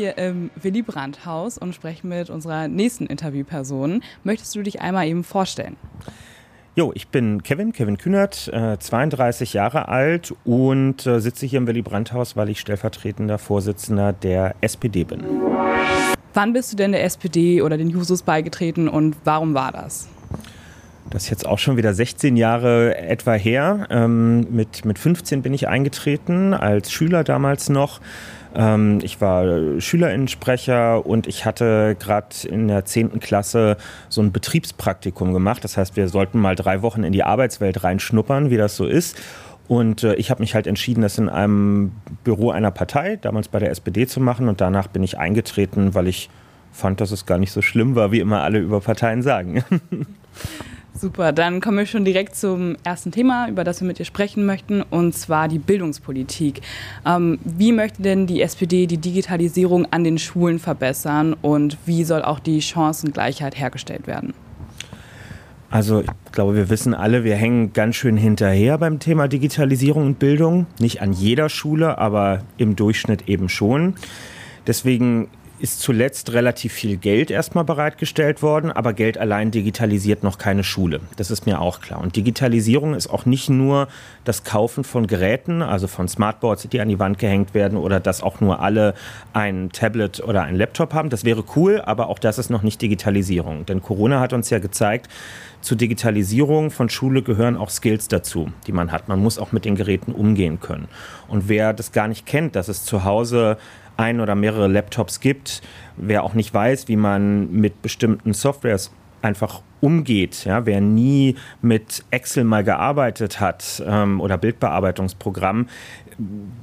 hier im Willy Brandt Haus und sprechen mit unserer nächsten Interviewperson. Möchtest du dich einmal eben vorstellen? Jo, ich bin Kevin, Kevin Kühnert, äh, 32 Jahre alt und äh, sitze hier im Willy Brandt Haus, weil ich stellvertretender Vorsitzender der SPD bin. Wann bist du denn der SPD oder den Jusos beigetreten und warum war das? Das ist jetzt auch schon wieder 16 Jahre etwa her. Ähm, mit, mit 15 bin ich eingetreten, als Schüler damals noch. Ähm, ich war Schülerinnensprecher und ich hatte gerade in der 10. Klasse so ein Betriebspraktikum gemacht. Das heißt, wir sollten mal drei Wochen in die Arbeitswelt reinschnuppern, wie das so ist. Und äh, ich habe mich halt entschieden, das in einem Büro einer Partei, damals bei der SPD, zu machen. Und danach bin ich eingetreten, weil ich fand, dass es gar nicht so schlimm war, wie immer alle über Parteien sagen. Super, dann kommen wir schon direkt zum ersten Thema, über das wir mit dir sprechen möchten, und zwar die Bildungspolitik. Ähm, wie möchte denn die SPD die Digitalisierung an den Schulen verbessern und wie soll auch die Chancengleichheit hergestellt werden? Also ich glaube, wir wissen alle, wir hängen ganz schön hinterher beim Thema Digitalisierung und Bildung. Nicht an jeder Schule, aber im Durchschnitt eben schon. Deswegen ist zuletzt relativ viel Geld erstmal bereitgestellt worden, aber Geld allein digitalisiert noch keine Schule. Das ist mir auch klar. Und Digitalisierung ist auch nicht nur das Kaufen von Geräten, also von Smartboards, die an die Wand gehängt werden oder dass auch nur alle ein Tablet oder ein Laptop haben. Das wäre cool, aber auch das ist noch nicht Digitalisierung. Denn Corona hat uns ja gezeigt, zur Digitalisierung von Schule gehören auch Skills dazu, die man hat. Man muss auch mit den Geräten umgehen können. Und wer das gar nicht kennt, dass es zu Hause ein oder mehrere Laptops gibt, wer auch nicht weiß, wie man mit bestimmten Softwares einfach umgeht. Ja, wer nie mit Excel mal gearbeitet hat ähm, oder Bildbearbeitungsprogramm,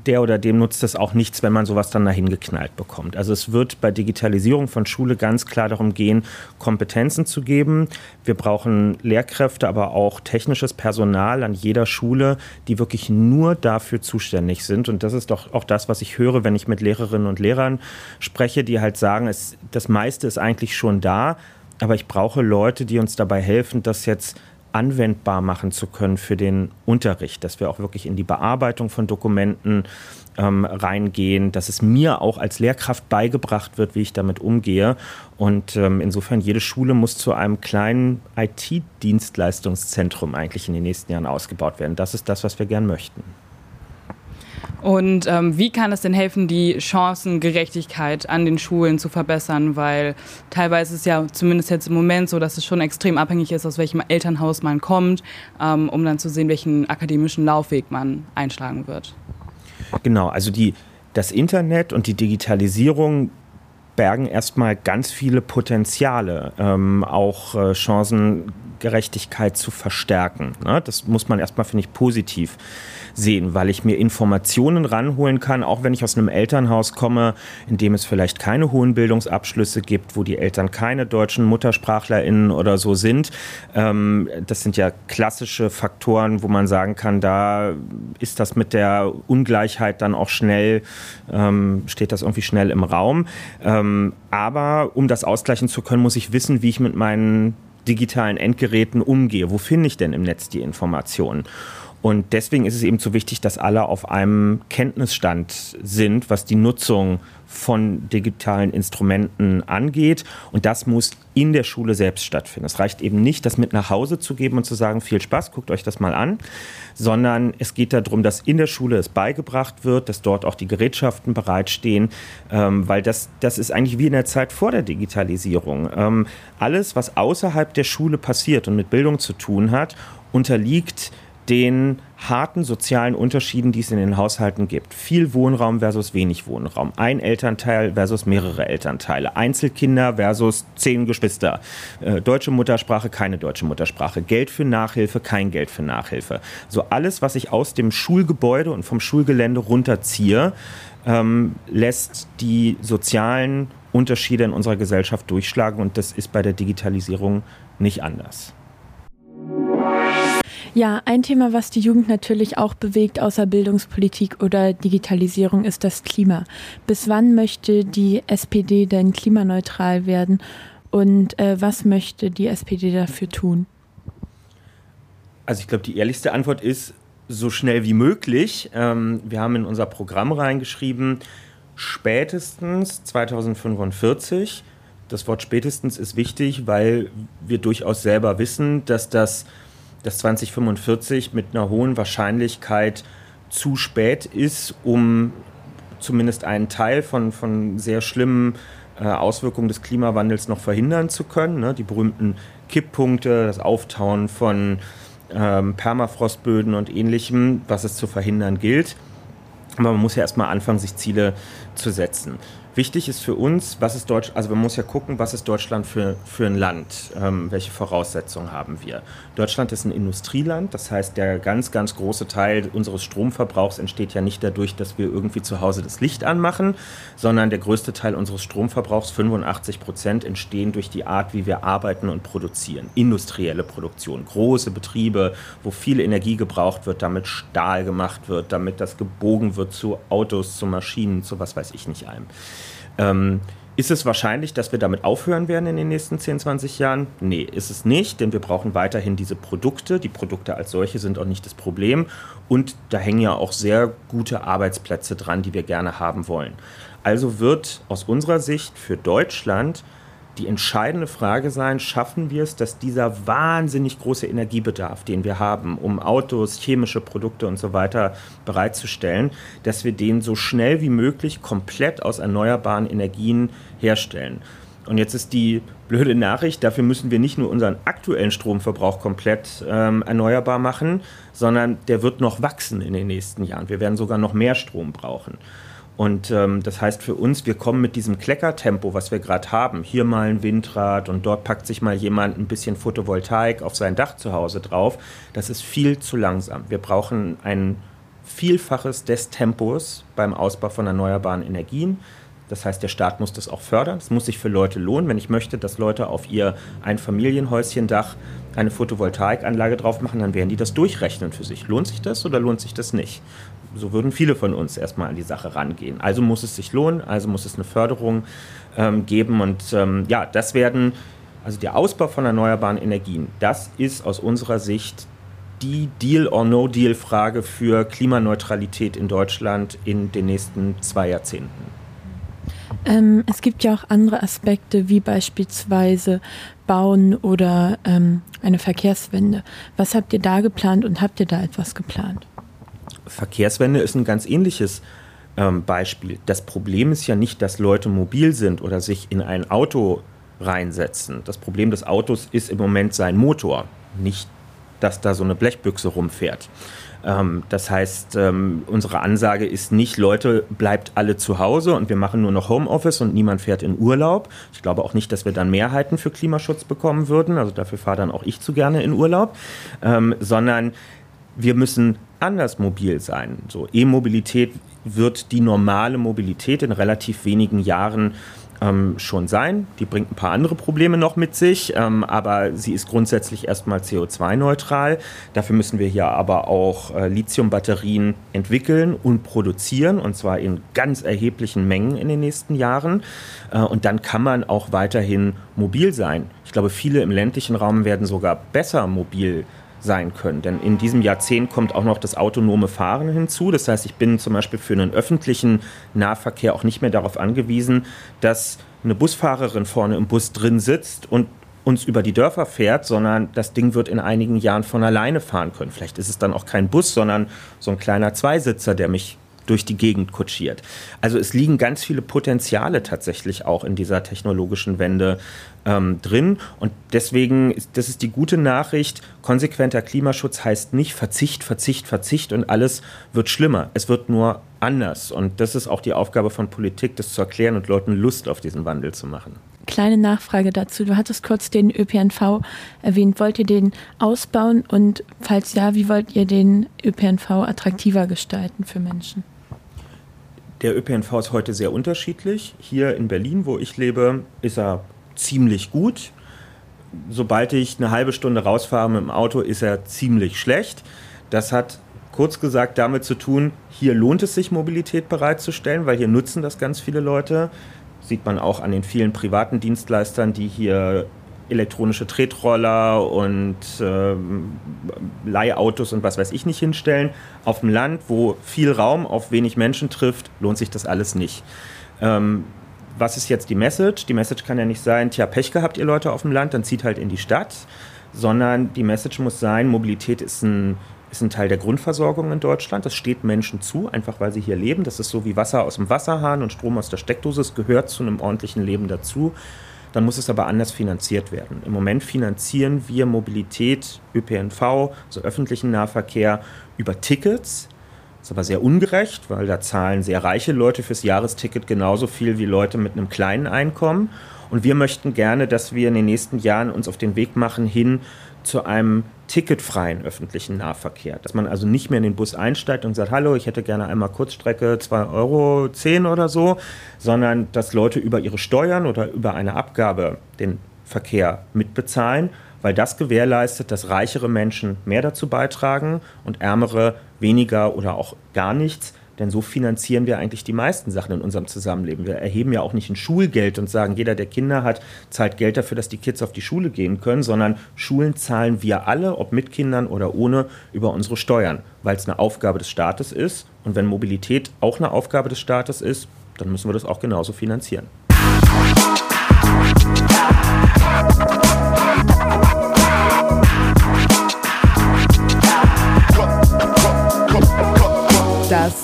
der oder dem nutzt es auch nichts, wenn man sowas dann dahin geknallt bekommt. Also es wird bei Digitalisierung von Schule ganz klar darum gehen, Kompetenzen zu geben. Wir brauchen Lehrkräfte, aber auch technisches Personal an jeder Schule, die wirklich nur dafür zuständig sind. Und das ist doch auch das, was ich höre, wenn ich mit Lehrerinnen und Lehrern spreche, die halt sagen, es, das meiste ist eigentlich schon da, aber ich brauche Leute, die uns dabei helfen, das jetzt anwendbar machen zu können für den Unterricht, dass wir auch wirklich in die Bearbeitung von Dokumenten ähm, reingehen, dass es mir auch als Lehrkraft beigebracht wird, wie ich damit umgehe. Und ähm, insofern, jede Schule muss zu einem kleinen IT-Dienstleistungszentrum eigentlich in den nächsten Jahren ausgebaut werden. Das ist das, was wir gern möchten. Und ähm, wie kann es denn helfen, die Chancengerechtigkeit an den Schulen zu verbessern? Weil teilweise ist es ja zumindest jetzt im Moment so, dass es schon extrem abhängig ist, aus welchem Elternhaus man kommt, ähm, um dann zu sehen, welchen akademischen Laufweg man einschlagen wird. Genau, also die, das Internet und die Digitalisierung bergen erstmal ganz viele Potenziale, ähm, auch äh, Chancengerechtigkeit zu verstärken. Ne? Das muss man erstmal, finde ich, positiv sehen, weil ich mir Informationen ranholen kann, auch wenn ich aus einem Elternhaus komme, in dem es vielleicht keine hohen Bildungsabschlüsse gibt, wo die Eltern keine deutschen MuttersprachlerInnen oder so sind. Ähm, das sind ja klassische Faktoren, wo man sagen kann, da ist das mit der Ungleichheit dann auch schnell, ähm, steht das irgendwie schnell im Raum. Ähm, aber um das ausgleichen zu können, muss ich wissen, wie ich mit meinen digitalen Endgeräten umgehe. Wo finde ich denn im Netz die Informationen? Und deswegen ist es eben so wichtig, dass alle auf einem Kenntnisstand sind, was die Nutzung von digitalen Instrumenten angeht. Und das muss in der Schule selbst stattfinden. Es reicht eben nicht, das mit nach Hause zu geben und zu sagen, viel Spaß, guckt euch das mal an, sondern es geht darum, dass in der Schule es beigebracht wird, dass dort auch die Gerätschaften bereitstehen, ähm, weil das, das ist eigentlich wie in der Zeit vor der Digitalisierung. Ähm, alles, was außerhalb der Schule passiert und mit Bildung zu tun hat, unterliegt den harten sozialen Unterschieden, die es in den Haushalten gibt. Viel Wohnraum versus wenig Wohnraum. Ein Elternteil versus mehrere Elternteile. Einzelkinder versus zehn Geschwister. Äh, deutsche Muttersprache, keine deutsche Muttersprache. Geld für Nachhilfe, kein Geld für Nachhilfe. So alles, was ich aus dem Schulgebäude und vom Schulgelände runterziehe, ähm, lässt die sozialen Unterschiede in unserer Gesellschaft durchschlagen und das ist bei der Digitalisierung nicht anders. Ja, ein Thema, was die Jugend natürlich auch bewegt, außer Bildungspolitik oder Digitalisierung, ist das Klima. Bis wann möchte die SPD denn klimaneutral werden und äh, was möchte die SPD dafür tun? Also ich glaube, die ehrlichste Antwort ist so schnell wie möglich. Ähm, wir haben in unser Programm reingeschrieben, spätestens 2045. Das Wort spätestens ist wichtig, weil wir durchaus selber wissen, dass das dass 2045 mit einer hohen Wahrscheinlichkeit zu spät ist, um zumindest einen Teil von, von sehr schlimmen äh, Auswirkungen des Klimawandels noch verhindern zu können. Ne? Die berühmten Kipppunkte, das Auftauen von ähm, Permafrostböden und ähnlichem, was es zu verhindern gilt. Aber man muss ja erstmal anfangen, sich Ziele zu setzen. Wichtig ist für uns, was ist Deutsch, also man muss ja gucken, was ist Deutschland für, für ein Land, ähm, welche Voraussetzungen haben wir. Deutschland ist ein Industrieland, das heißt, der ganz, ganz große Teil unseres Stromverbrauchs entsteht ja nicht dadurch, dass wir irgendwie zu Hause das Licht anmachen, sondern der größte Teil unseres Stromverbrauchs, 85 Prozent, entstehen durch die Art, wie wir arbeiten und produzieren. Industrielle Produktion, große Betriebe, wo viel Energie gebraucht wird, damit Stahl gemacht wird, damit das gebogen wird zu Autos, zu Maschinen, zu was weiß ich nicht allem. Ähm, ist es wahrscheinlich, dass wir damit aufhören werden in den nächsten 10, 20 Jahren? Nee, ist es nicht, denn wir brauchen weiterhin diese Produkte. Die Produkte als solche sind auch nicht das Problem. Und da hängen ja auch sehr gute Arbeitsplätze dran, die wir gerne haben wollen. Also wird aus unserer Sicht für Deutschland die entscheidende Frage sein, schaffen wir es, dass dieser wahnsinnig große Energiebedarf, den wir haben, um Autos, chemische Produkte und so weiter bereitzustellen, dass wir den so schnell wie möglich komplett aus erneuerbaren Energien herstellen. Und jetzt ist die blöde Nachricht, dafür müssen wir nicht nur unseren aktuellen Stromverbrauch komplett ähm, erneuerbar machen, sondern der wird noch wachsen in den nächsten Jahren. Wir werden sogar noch mehr Strom brauchen. Und ähm, das heißt für uns, wir kommen mit diesem Kleckertempo, was wir gerade haben, hier mal ein Windrad und dort packt sich mal jemand ein bisschen Photovoltaik auf sein Dach zu Hause drauf. Das ist viel zu langsam. Wir brauchen ein Vielfaches des Tempos beim Ausbau von erneuerbaren Energien. Das heißt, der Staat muss das auch fördern. Es muss sich für Leute lohnen. Wenn ich möchte, dass Leute auf ihr Einfamilienhäuschendach eine Photovoltaikanlage drauf machen, dann werden die das durchrechnen für sich. Lohnt sich das oder lohnt sich das nicht? So würden viele von uns erstmal an die Sache rangehen. Also muss es sich lohnen, also muss es eine Förderung ähm, geben. Und ähm, ja, das werden, also der Ausbau von erneuerbaren Energien, das ist aus unserer Sicht die Deal-or-No-Deal-Frage für Klimaneutralität in Deutschland in den nächsten zwei Jahrzehnten. Ähm, es gibt ja auch andere Aspekte, wie beispielsweise Bauen oder ähm, eine Verkehrswende. Was habt ihr da geplant und habt ihr da etwas geplant? Verkehrswende ist ein ganz ähnliches ähm, Beispiel. Das Problem ist ja nicht, dass Leute mobil sind oder sich in ein Auto reinsetzen. Das Problem des Autos ist im Moment sein Motor, nicht, dass da so eine Blechbüchse rumfährt. Ähm, das heißt, ähm, unsere Ansage ist nicht, Leute, bleibt alle zu Hause und wir machen nur noch Homeoffice und niemand fährt in Urlaub. Ich glaube auch nicht, dass wir dann Mehrheiten für Klimaschutz bekommen würden. Also dafür fahre dann auch ich zu gerne in Urlaub. Ähm, sondern wir müssen anders mobil sein. So E-Mobilität wird die normale Mobilität in relativ wenigen Jahren ähm, schon sein. Die bringt ein paar andere Probleme noch mit sich, ähm, aber sie ist grundsätzlich erstmal CO2-neutral. Dafür müssen wir hier aber auch äh, Lithium-Batterien entwickeln und produzieren, und zwar in ganz erheblichen Mengen in den nächsten Jahren. Äh, und dann kann man auch weiterhin mobil sein. Ich glaube, viele im ländlichen Raum werden sogar besser mobil sein sein können. Denn in diesem Jahrzehnt kommt auch noch das autonome Fahren hinzu. Das heißt, ich bin zum Beispiel für einen öffentlichen Nahverkehr auch nicht mehr darauf angewiesen, dass eine Busfahrerin vorne im Bus drin sitzt und uns über die Dörfer fährt, sondern das Ding wird in einigen Jahren von alleine fahren können. Vielleicht ist es dann auch kein Bus, sondern so ein kleiner Zweisitzer, der mich durch die Gegend kutschiert. Also es liegen ganz viele Potenziale tatsächlich auch in dieser technologischen Wende ähm, drin. Und deswegen, das ist die gute Nachricht, konsequenter Klimaschutz heißt nicht Verzicht, Verzicht, Verzicht und alles wird schlimmer. Es wird nur anders. Und das ist auch die Aufgabe von Politik, das zu erklären und Leuten Lust auf diesen Wandel zu machen. Kleine Nachfrage dazu. Du hattest kurz den ÖPNV erwähnt. Wollt ihr den ausbauen? Und falls ja, wie wollt ihr den ÖPNV attraktiver gestalten für Menschen? Der ÖPNV ist heute sehr unterschiedlich. Hier in Berlin, wo ich lebe, ist er ziemlich gut. Sobald ich eine halbe Stunde rausfahre mit dem Auto, ist er ziemlich schlecht. Das hat kurz gesagt damit zu tun, hier lohnt es sich, Mobilität bereitzustellen, weil hier nutzen das ganz viele Leute. Sieht man auch an den vielen privaten Dienstleistern, die hier elektronische Tretroller und äh, Leihautos und was weiß ich nicht hinstellen. Auf dem Land, wo viel Raum auf wenig Menschen trifft, lohnt sich das alles nicht. Ähm, was ist jetzt die Message? Die Message kann ja nicht sein, tja, Pech gehabt, ihr Leute auf dem Land, dann zieht halt in die Stadt, sondern die Message muss sein, Mobilität ist ein, ist ein Teil der Grundversorgung in Deutschland. Das steht Menschen zu, einfach weil sie hier leben. Das ist so wie Wasser aus dem Wasserhahn und Strom aus der Steckdose. Es gehört zu einem ordentlichen Leben dazu. Dann muss es aber anders finanziert werden. Im Moment finanzieren wir Mobilität, ÖPNV, so öffentlichen Nahverkehr über Tickets ist aber sehr ungerecht, weil da zahlen sehr reiche Leute fürs Jahresticket genauso viel wie Leute mit einem kleinen Einkommen. Und wir möchten gerne, dass wir in den nächsten Jahren uns auf den Weg machen hin zu einem ticketfreien öffentlichen Nahverkehr. Dass man also nicht mehr in den Bus einsteigt und sagt, hallo, ich hätte gerne einmal Kurzstrecke 2,10 Euro oder so, sondern dass Leute über ihre Steuern oder über eine Abgabe den Verkehr mitbezahlen weil das gewährleistet, dass reichere Menschen mehr dazu beitragen und ärmere weniger oder auch gar nichts. Denn so finanzieren wir eigentlich die meisten Sachen in unserem Zusammenleben. Wir erheben ja auch nicht ein Schulgeld und sagen, jeder, der Kinder hat, zahlt Geld dafür, dass die Kids auf die Schule gehen können, sondern Schulen zahlen wir alle, ob mit Kindern oder ohne, über unsere Steuern, weil es eine Aufgabe des Staates ist. Und wenn Mobilität auch eine Aufgabe des Staates ist, dann müssen wir das auch genauso finanzieren.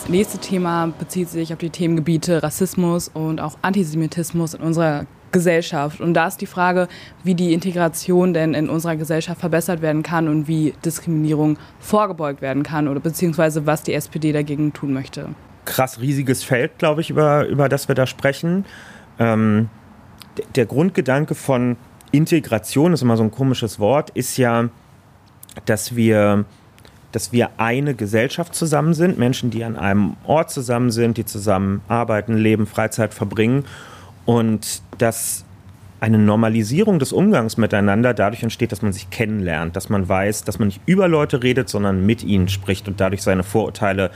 Das nächste Thema bezieht sich auf die Themengebiete Rassismus und auch Antisemitismus in unserer Gesellschaft. Und da ist die Frage, wie die Integration denn in unserer Gesellschaft verbessert werden kann und wie Diskriminierung vorgebeugt werden kann oder beziehungsweise was die SPD dagegen tun möchte. Krass riesiges Feld, glaube ich, über, über das wir da sprechen. Ähm, der Grundgedanke von Integration, ist immer so ein komisches Wort, ist ja, dass wir dass wir eine Gesellschaft zusammen sind, Menschen, die an einem Ort zusammen sind, die zusammen arbeiten, leben, Freizeit verbringen und dass eine Normalisierung des Umgangs miteinander dadurch entsteht, dass man sich kennenlernt, dass man weiß, dass man nicht über Leute redet, sondern mit ihnen spricht und dadurch seine Vorurteile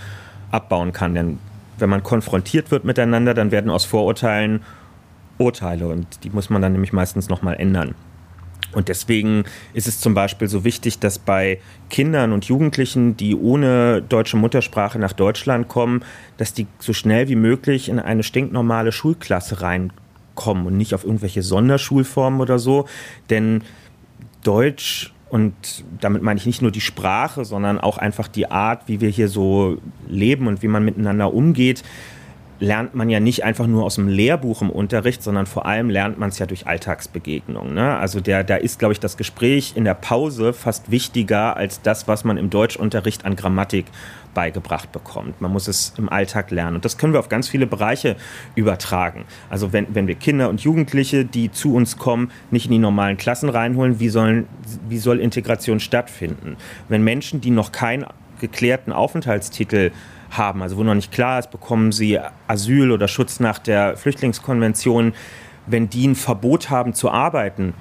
abbauen kann. Denn wenn man konfrontiert wird miteinander, dann werden aus Vorurteilen Urteile und die muss man dann nämlich meistens nochmal ändern. Und deswegen ist es zum Beispiel so wichtig, dass bei Kindern und Jugendlichen, die ohne deutsche Muttersprache nach Deutschland kommen, dass die so schnell wie möglich in eine stinknormale Schulklasse reinkommen und nicht auf irgendwelche Sonderschulformen oder so. Denn Deutsch und damit meine ich nicht nur die Sprache, sondern auch einfach die Art, wie wir hier so leben und wie man miteinander umgeht, lernt man ja nicht einfach nur aus dem Lehrbuch im Unterricht, sondern vor allem lernt man es ja durch Alltagsbegegnungen. Ne? Also der, da ist, glaube ich, das Gespräch in der Pause fast wichtiger als das, was man im Deutschunterricht an Grammatik beigebracht bekommt. Man muss es im Alltag lernen. Und das können wir auf ganz viele Bereiche übertragen. Also wenn, wenn wir Kinder und Jugendliche, die zu uns kommen, nicht in die normalen Klassen reinholen, wie, sollen, wie soll Integration stattfinden? Wenn Menschen, die noch keinen geklärten Aufenthaltstitel haben, also wo noch nicht klar ist, bekommen sie Asyl oder Schutz nach der Flüchtlingskonvention, wenn die ein Verbot haben zu arbeiten,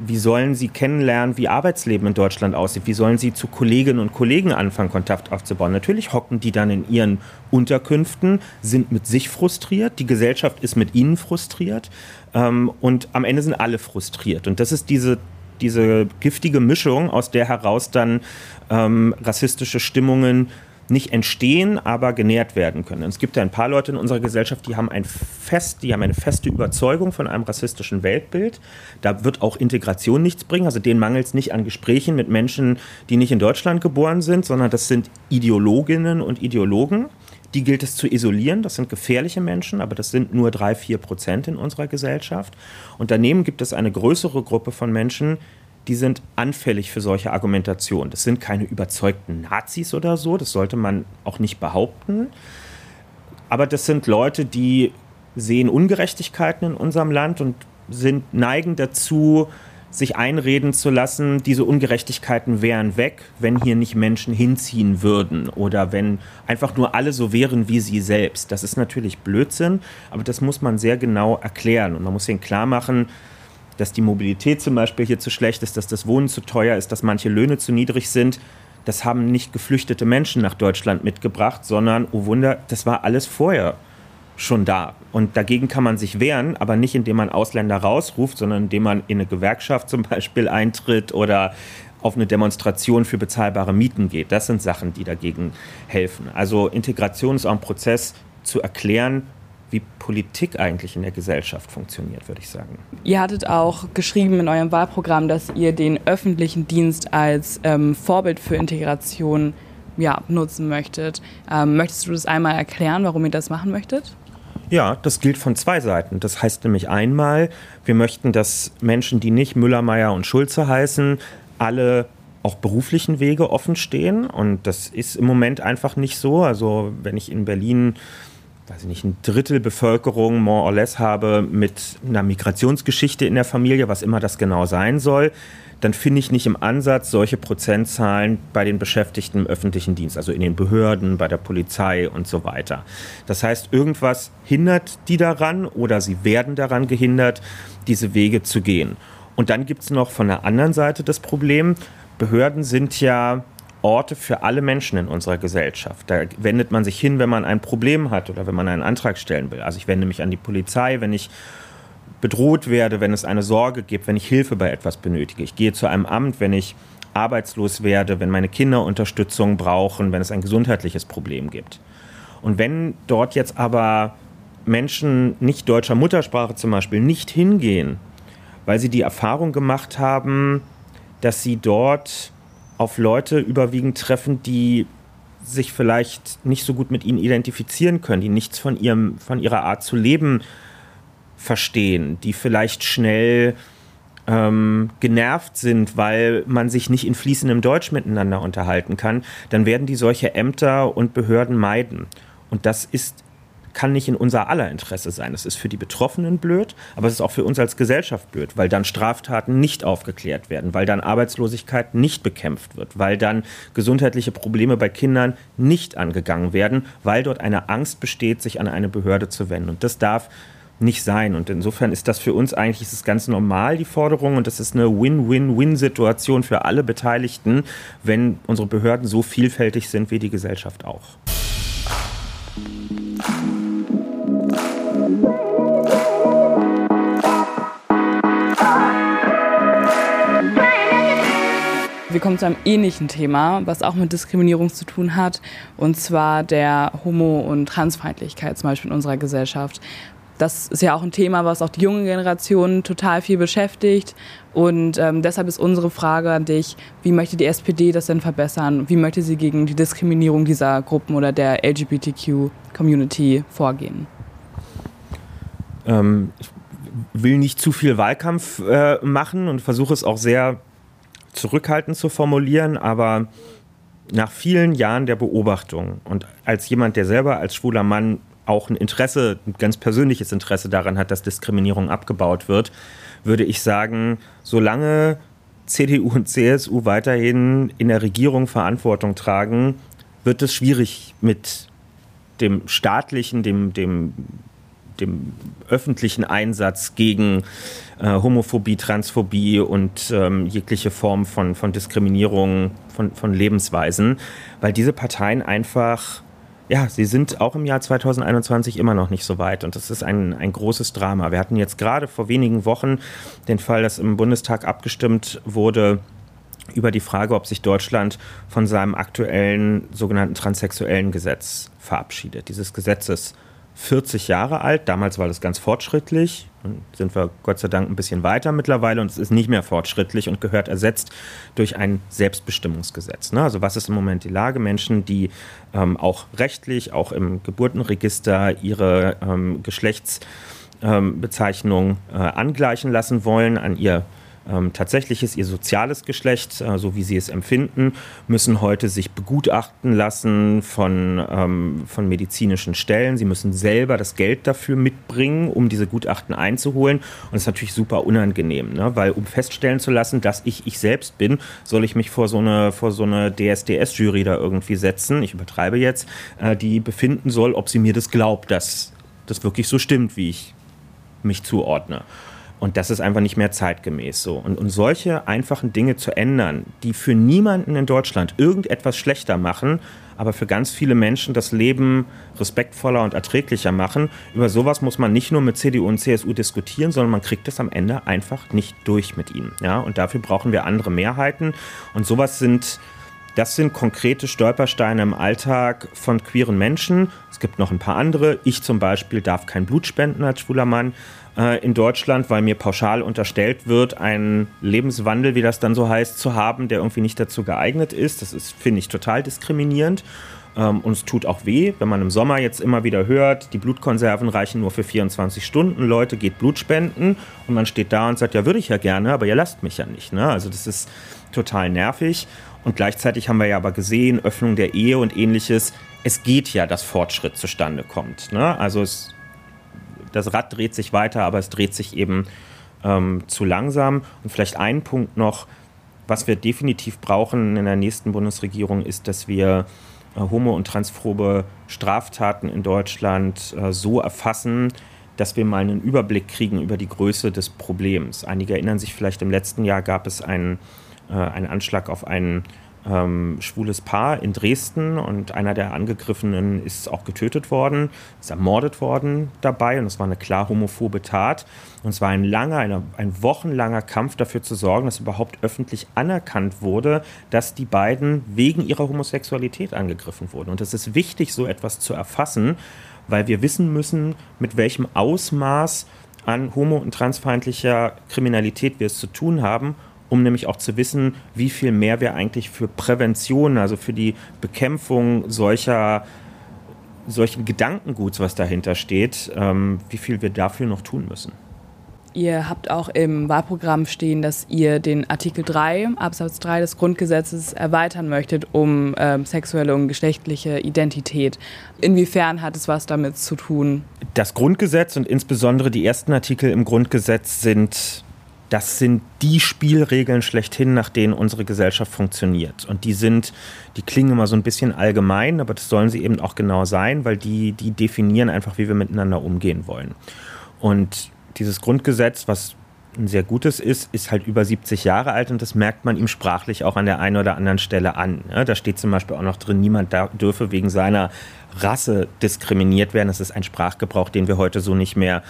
wie sollen sie kennenlernen, wie Arbeitsleben in Deutschland aussieht? Wie sollen sie zu Kolleginnen und Kollegen anfangen, Kontakt aufzubauen? Natürlich hocken die dann in ihren Unterkünften, sind mit sich frustriert, die Gesellschaft ist mit ihnen frustriert ähm, und am Ende sind alle frustriert. Und das ist diese, diese giftige Mischung, aus der heraus dann ähm, rassistische Stimmungen nicht entstehen, aber genährt werden können. Es gibt ja ein paar Leute in unserer Gesellschaft, die haben ein fest, die haben eine feste Überzeugung von einem rassistischen Weltbild. Da wird auch Integration nichts bringen. Also denen mangelt es nicht an Gesprächen mit Menschen, die nicht in Deutschland geboren sind, sondern das sind Ideologinnen und Ideologen. Die gilt es zu isolieren. Das sind gefährliche Menschen, aber das sind nur drei, vier Prozent in unserer Gesellschaft. Und daneben gibt es eine größere Gruppe von Menschen, die sind anfällig für solche Argumentationen. Das sind keine überzeugten Nazis oder so, das sollte man auch nicht behaupten. Aber das sind Leute, die sehen Ungerechtigkeiten in unserem Land und sind neigen dazu, sich einreden zu lassen, diese Ungerechtigkeiten wären weg, wenn hier nicht Menschen hinziehen würden oder wenn einfach nur alle so wären wie sie selbst. Das ist natürlich Blödsinn, aber das muss man sehr genau erklären und man muss ihnen klar machen, dass die Mobilität zum Beispiel hier zu schlecht ist, dass das Wohnen zu teuer ist, dass manche Löhne zu niedrig sind. Das haben nicht geflüchtete Menschen nach Deutschland mitgebracht, sondern, oh Wunder, das war alles vorher schon da. Und dagegen kann man sich wehren, aber nicht indem man Ausländer rausruft, sondern indem man in eine Gewerkschaft zum Beispiel eintritt oder auf eine Demonstration für bezahlbare Mieten geht. Das sind Sachen, die dagegen helfen. Also Integration ist auch ein Prozess zu erklären, Politik eigentlich in der Gesellschaft funktioniert, würde ich sagen. Ihr hattet auch geschrieben in eurem Wahlprogramm, dass ihr den öffentlichen Dienst als ähm, Vorbild für Integration ja, nutzen möchtet. Ähm, möchtest du das einmal erklären, warum ihr das machen möchtet? Ja, das gilt von zwei Seiten. Das heißt nämlich einmal, wir möchten, dass Menschen, die nicht Müller, Meyer und Schulze heißen, alle auch beruflichen Wege offen stehen. Und das ist im Moment einfach nicht so. Also wenn ich in Berlin weiß ich nicht, ein Drittel Bevölkerung more or less habe mit einer Migrationsgeschichte in der Familie, was immer das genau sein soll, dann finde ich nicht im Ansatz solche Prozentzahlen bei den Beschäftigten im öffentlichen Dienst, also in den Behörden, bei der Polizei und so weiter. Das heißt, irgendwas hindert die daran oder sie werden daran gehindert, diese Wege zu gehen. Und dann gibt es noch von der anderen Seite das Problem, Behörden sind ja Orte für alle Menschen in unserer Gesellschaft. Da wendet man sich hin, wenn man ein Problem hat oder wenn man einen Antrag stellen will. Also ich wende mich an die Polizei, wenn ich bedroht werde, wenn es eine Sorge gibt, wenn ich Hilfe bei etwas benötige. Ich gehe zu einem Amt, wenn ich arbeitslos werde, wenn meine Kinder Unterstützung brauchen, wenn es ein gesundheitliches Problem gibt. Und wenn dort jetzt aber Menschen nicht deutscher Muttersprache zum Beispiel nicht hingehen, weil sie die Erfahrung gemacht haben, dass sie dort auf Leute überwiegend treffen, die sich vielleicht nicht so gut mit ihnen identifizieren können, die nichts von, ihrem, von ihrer Art zu leben verstehen, die vielleicht schnell ähm, genervt sind, weil man sich nicht in fließendem Deutsch miteinander unterhalten kann, dann werden die solche Ämter und Behörden meiden. Und das ist kann nicht in unser aller Interesse sein. Das ist für die Betroffenen blöd, aber es ist auch für uns als Gesellschaft blöd, weil dann Straftaten nicht aufgeklärt werden, weil dann Arbeitslosigkeit nicht bekämpft wird, weil dann gesundheitliche Probleme bei Kindern nicht angegangen werden, weil dort eine Angst besteht, sich an eine Behörde zu wenden. Und das darf nicht sein. Und insofern ist das für uns eigentlich ist es ganz normal, die Forderung. Und das ist eine Win-Win-Win-Situation für alle Beteiligten, wenn unsere Behörden so vielfältig sind wie die Gesellschaft auch. Wir kommen zu einem ähnlichen Thema, was auch mit Diskriminierung zu tun hat, und zwar der Homo- und Transfeindlichkeit zum Beispiel in unserer Gesellschaft. Das ist ja auch ein Thema, was auch die junge Generation total viel beschäftigt. Und ähm, deshalb ist unsere Frage an dich, wie möchte die SPD das denn verbessern? Wie möchte sie gegen die Diskriminierung dieser Gruppen oder der LGBTQ-Community vorgehen? Ähm, ich will nicht zu viel Wahlkampf äh, machen und versuche es auch sehr zurückhaltend zu formulieren, aber nach vielen Jahren der Beobachtung und als jemand, der selber als schwuler Mann auch ein Interesse, ein ganz persönliches Interesse daran hat, dass Diskriminierung abgebaut wird, würde ich sagen, solange CDU und CSU weiterhin in der Regierung Verantwortung tragen, wird es schwierig mit dem staatlichen, dem, dem dem öffentlichen Einsatz gegen äh, Homophobie, Transphobie und ähm, jegliche Form von, von Diskriminierung von, von Lebensweisen, weil diese Parteien einfach, ja, sie sind auch im Jahr 2021 immer noch nicht so weit und das ist ein, ein großes Drama. Wir hatten jetzt gerade vor wenigen Wochen den Fall, dass im Bundestag abgestimmt wurde, über die Frage, ob sich Deutschland von seinem aktuellen sogenannten transsexuellen Gesetz verabschiedet. Dieses Gesetz ist 40 Jahre alt. Damals war das ganz fortschrittlich. Und sind wir Gott sei Dank ein bisschen weiter mittlerweile und es ist nicht mehr fortschrittlich und gehört ersetzt durch ein Selbstbestimmungsgesetz. Ne? Also was ist im Moment die Lage? Menschen, die ähm, auch rechtlich, auch im Geburtenregister ihre ähm, Geschlechtsbezeichnung ähm, äh, angleichen lassen wollen an ihr ähm, tatsächliches, ihr soziales Geschlecht, äh, so wie sie es empfinden, müssen heute sich begutachten lassen von, ähm, von medizinischen Stellen. Sie müssen selber das Geld dafür mitbringen, um diese Gutachten einzuholen. Und das ist natürlich super unangenehm, ne? weil um feststellen zu lassen, dass ich ich selbst bin, soll ich mich vor so eine, vor so eine DSDS-Jury da irgendwie setzen, ich übertreibe jetzt, äh, die befinden soll, ob sie mir das glaubt, dass das wirklich so stimmt, wie ich mich zuordne. Und das ist einfach nicht mehr zeitgemäß so. Und, und solche einfachen Dinge zu ändern, die für niemanden in Deutschland irgendetwas schlechter machen, aber für ganz viele Menschen das Leben respektvoller und erträglicher machen. Über sowas muss man nicht nur mit CDU und CSU diskutieren, sondern man kriegt es am Ende einfach nicht durch mit ihnen. Ja? Und dafür brauchen wir andere Mehrheiten. Und sowas sind das sind konkrete Stolpersteine im Alltag von queeren Menschen. Es gibt noch ein paar andere. Ich zum Beispiel darf kein Blut spenden als schwuler Mann äh, in Deutschland, weil mir pauschal unterstellt wird, einen Lebenswandel, wie das dann so heißt, zu haben, der irgendwie nicht dazu geeignet ist. Das ist, finde ich, total diskriminierend. Ähm, und es tut auch weh, wenn man im Sommer jetzt immer wieder hört, die Blutkonserven reichen nur für 24 Stunden, Leute, geht Blut spenden. Und man steht da und sagt, ja, würde ich ja gerne, aber ihr lasst mich ja nicht. Ne? Also das ist total nervig. Und gleichzeitig haben wir ja aber gesehen, Öffnung der Ehe und ähnliches, es geht ja, dass Fortschritt zustande kommt. Ne? Also es, das Rad dreht sich weiter, aber es dreht sich eben ähm, zu langsam. Und vielleicht ein Punkt noch, was wir definitiv brauchen in der nächsten Bundesregierung, ist, dass wir äh, homo- und transphobe Straftaten in Deutschland äh, so erfassen, dass wir mal einen Überblick kriegen über die Größe des Problems. Einige erinnern sich vielleicht, im letzten Jahr gab es einen äh, ein Anschlag auf ein ähm, schwules Paar in Dresden und einer der Angegriffenen ist auch getötet worden, ist ermordet worden dabei und es war eine klar homophobe Tat. Und es war ein langer, eine, ein wochenlanger Kampf dafür zu sorgen, dass überhaupt öffentlich anerkannt wurde, dass die beiden wegen ihrer Homosexualität angegriffen wurden. Und es ist wichtig, so etwas zu erfassen, weil wir wissen müssen, mit welchem Ausmaß an homo- und transfeindlicher Kriminalität wir es zu tun haben um nämlich auch zu wissen, wie viel mehr wir eigentlich für Prävention, also für die Bekämpfung solcher solchen Gedankenguts, was dahinter steht, ähm, wie viel wir dafür noch tun müssen. Ihr habt auch im Wahlprogramm stehen, dass ihr den Artikel 3, Absatz 3 des Grundgesetzes erweitern möchtet um ähm, sexuelle und geschlechtliche Identität. Inwiefern hat es was damit zu tun? Das Grundgesetz und insbesondere die ersten Artikel im Grundgesetz sind das sind die Spielregeln schlechthin, nach denen unsere Gesellschaft funktioniert. Und die sind, die klingen immer so ein bisschen allgemein, aber das sollen sie eben auch genau sein, weil die, die definieren einfach, wie wir miteinander umgehen wollen. Und dieses Grundgesetz, was ein sehr gutes ist, ist halt über 70 Jahre alt und das merkt man ihm sprachlich auch an der einen oder anderen Stelle an. Da steht zum Beispiel auch noch drin, niemand dürfe wegen seiner Rasse diskriminiert werden. Das ist ein Sprachgebrauch, den wir heute so nicht mehr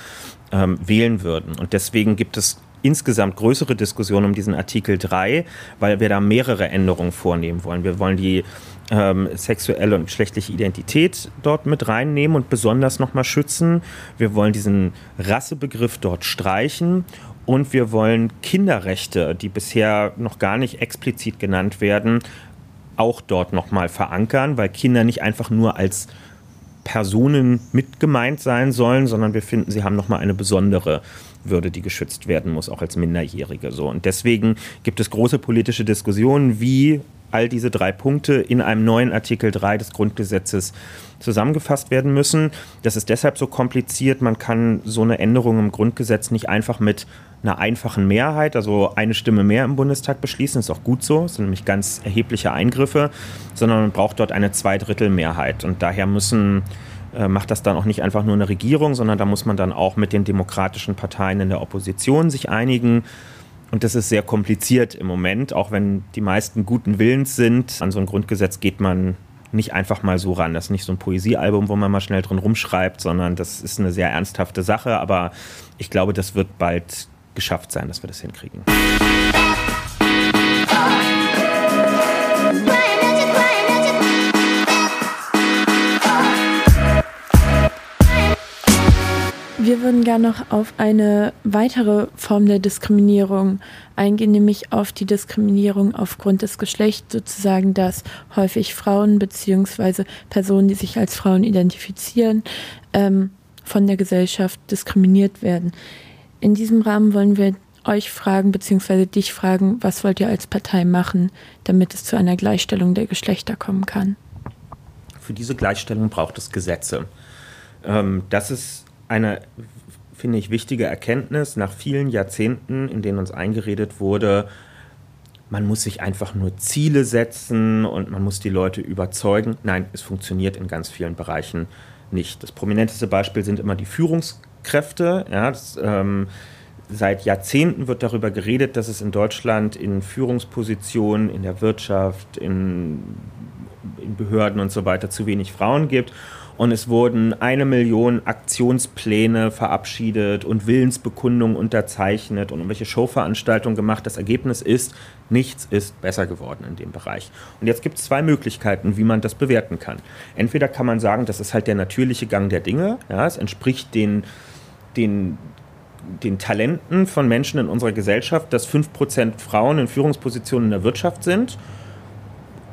ähm, wählen würden. Und deswegen gibt es insgesamt größere Diskussion um diesen Artikel 3, weil wir da mehrere Änderungen vornehmen wollen. Wir wollen die ähm, sexuelle und geschlechtliche Identität dort mit reinnehmen und besonders nochmal schützen. Wir wollen diesen Rassebegriff dort streichen und wir wollen Kinderrechte, die bisher noch gar nicht explizit genannt werden, auch dort nochmal verankern, weil Kinder nicht einfach nur als Personen mit gemeint sein sollen, sondern wir finden, sie haben nochmal eine besondere würde, die geschützt werden muss, auch als Minderjährige. So. Und deswegen gibt es große politische Diskussionen, wie all diese drei Punkte in einem neuen Artikel 3 des Grundgesetzes zusammengefasst werden müssen. Das ist deshalb so kompliziert. Man kann so eine Änderung im Grundgesetz nicht einfach mit einer einfachen Mehrheit, also eine Stimme mehr im Bundestag beschließen. Ist auch gut so. Das sind nämlich ganz erhebliche Eingriffe, sondern man braucht dort eine Zweidrittelmehrheit. Und daher müssen äh, macht das dann auch nicht einfach nur eine Regierung, sondern da muss man dann auch mit den demokratischen Parteien in der Opposition sich einigen. Und das ist sehr kompliziert im Moment, auch wenn die meisten guten Willens sind. An so ein Grundgesetz geht man nicht einfach mal so ran. Das ist nicht so ein Poesiealbum, wo man mal schnell drin rumschreibt, sondern das ist eine sehr ernsthafte Sache. Aber ich glaube, das wird bald geschafft sein, dass wir das hinkriegen. Wir würden gerne noch auf eine weitere Form der Diskriminierung eingehen, nämlich auf die Diskriminierung aufgrund des Geschlechts, sozusagen, dass häufig Frauen bzw. Personen, die sich als Frauen identifizieren, ähm, von der Gesellschaft diskriminiert werden. In diesem Rahmen wollen wir euch fragen bzw. dich fragen, was wollt ihr als Partei machen, damit es zu einer Gleichstellung der Geschlechter kommen kann? Für diese Gleichstellung braucht es Gesetze. Ähm, das ist eine, finde ich, wichtige Erkenntnis nach vielen Jahrzehnten, in denen uns eingeredet wurde, man muss sich einfach nur Ziele setzen und man muss die Leute überzeugen. Nein, es funktioniert in ganz vielen Bereichen nicht. Das prominenteste Beispiel sind immer die Führungskräfte. Ja, das, ähm, seit Jahrzehnten wird darüber geredet, dass es in Deutschland in Führungspositionen, in der Wirtschaft, in, in Behörden und so weiter zu wenig Frauen gibt. Und es wurden eine Million Aktionspläne verabschiedet und Willensbekundungen unterzeichnet und irgendwelche Showveranstaltungen gemacht. Das Ergebnis ist, nichts ist besser geworden in dem Bereich. Und jetzt gibt es zwei Möglichkeiten, wie man das bewerten kann. Entweder kann man sagen, das ist halt der natürliche Gang der Dinge. Ja, es entspricht den, den den Talenten von Menschen in unserer Gesellschaft, dass 5% Frauen in Führungspositionen in der Wirtschaft sind.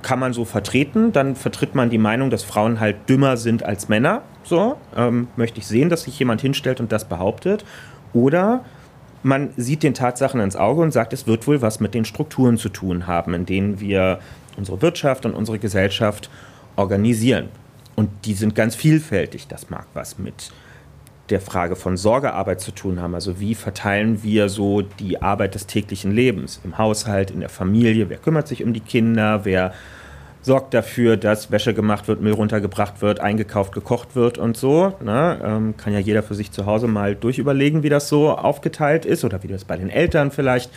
Kann man so vertreten. Dann vertritt man die Meinung, dass Frauen halt dümmer sind als Männer. So ähm, möchte ich sehen, dass sich jemand hinstellt und das behauptet. Oder man sieht den Tatsachen ins Auge und sagt, es wird wohl was mit den Strukturen zu tun haben, in denen wir unsere Wirtschaft und unsere Gesellschaft organisieren. Und die sind ganz vielfältig. Das mag was mit der Frage von Sorgearbeit zu tun haben. Also wie verteilen wir so die Arbeit des täglichen Lebens im Haushalt, in der Familie? Wer kümmert sich um die Kinder? Wer sorgt dafür, dass Wäsche gemacht wird, Müll runtergebracht wird, eingekauft, gekocht wird und so. Ne? Ähm, kann ja jeder für sich zu Hause mal durchüberlegen, wie das so aufgeteilt ist oder wie das bei den Eltern vielleicht